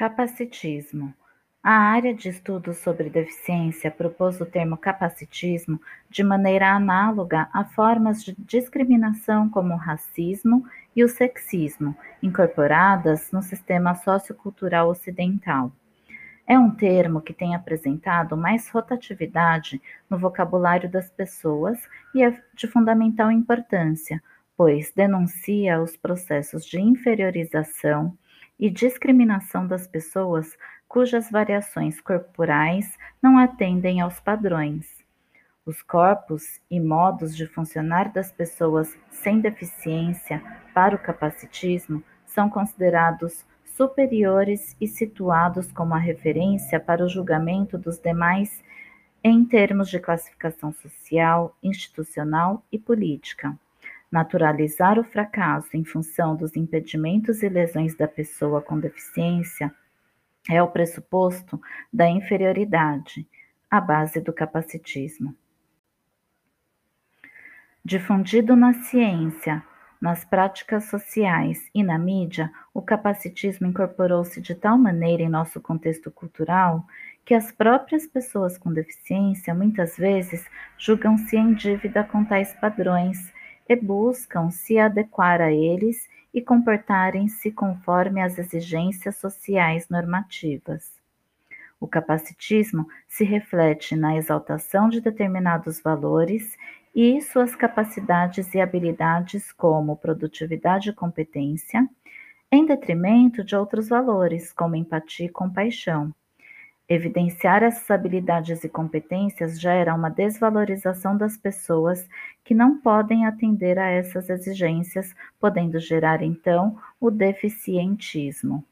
Capacitismo. A área de estudos sobre deficiência propôs o termo capacitismo de maneira análoga a formas de discriminação como o racismo e o sexismo, incorporadas no sistema sociocultural ocidental. É um termo que tem apresentado mais rotatividade no vocabulário das pessoas e é de fundamental importância, pois denuncia os processos de inferiorização, e discriminação das pessoas cujas variações corporais não atendem aos padrões. Os corpos e modos de funcionar das pessoas sem deficiência para o capacitismo são considerados superiores e situados como a referência para o julgamento dos demais em termos de classificação social, institucional e política. Naturalizar o fracasso em função dos impedimentos e lesões da pessoa com deficiência é o pressuposto da inferioridade, a base do capacitismo. Difundido na ciência, nas práticas sociais e na mídia, o capacitismo incorporou-se de tal maneira em nosso contexto cultural que as próprias pessoas com deficiência muitas vezes julgam-se em dívida com tais padrões e buscam se adequar a eles e comportarem-se conforme as exigências sociais normativas. O capacitismo se reflete na exaltação de determinados valores e suas capacidades e habilidades, como produtividade e competência, em detrimento de outros valores, como empatia e compaixão, Evidenciar essas habilidades e competências gera uma desvalorização das pessoas que não podem atender a essas exigências, podendo gerar então o deficientismo.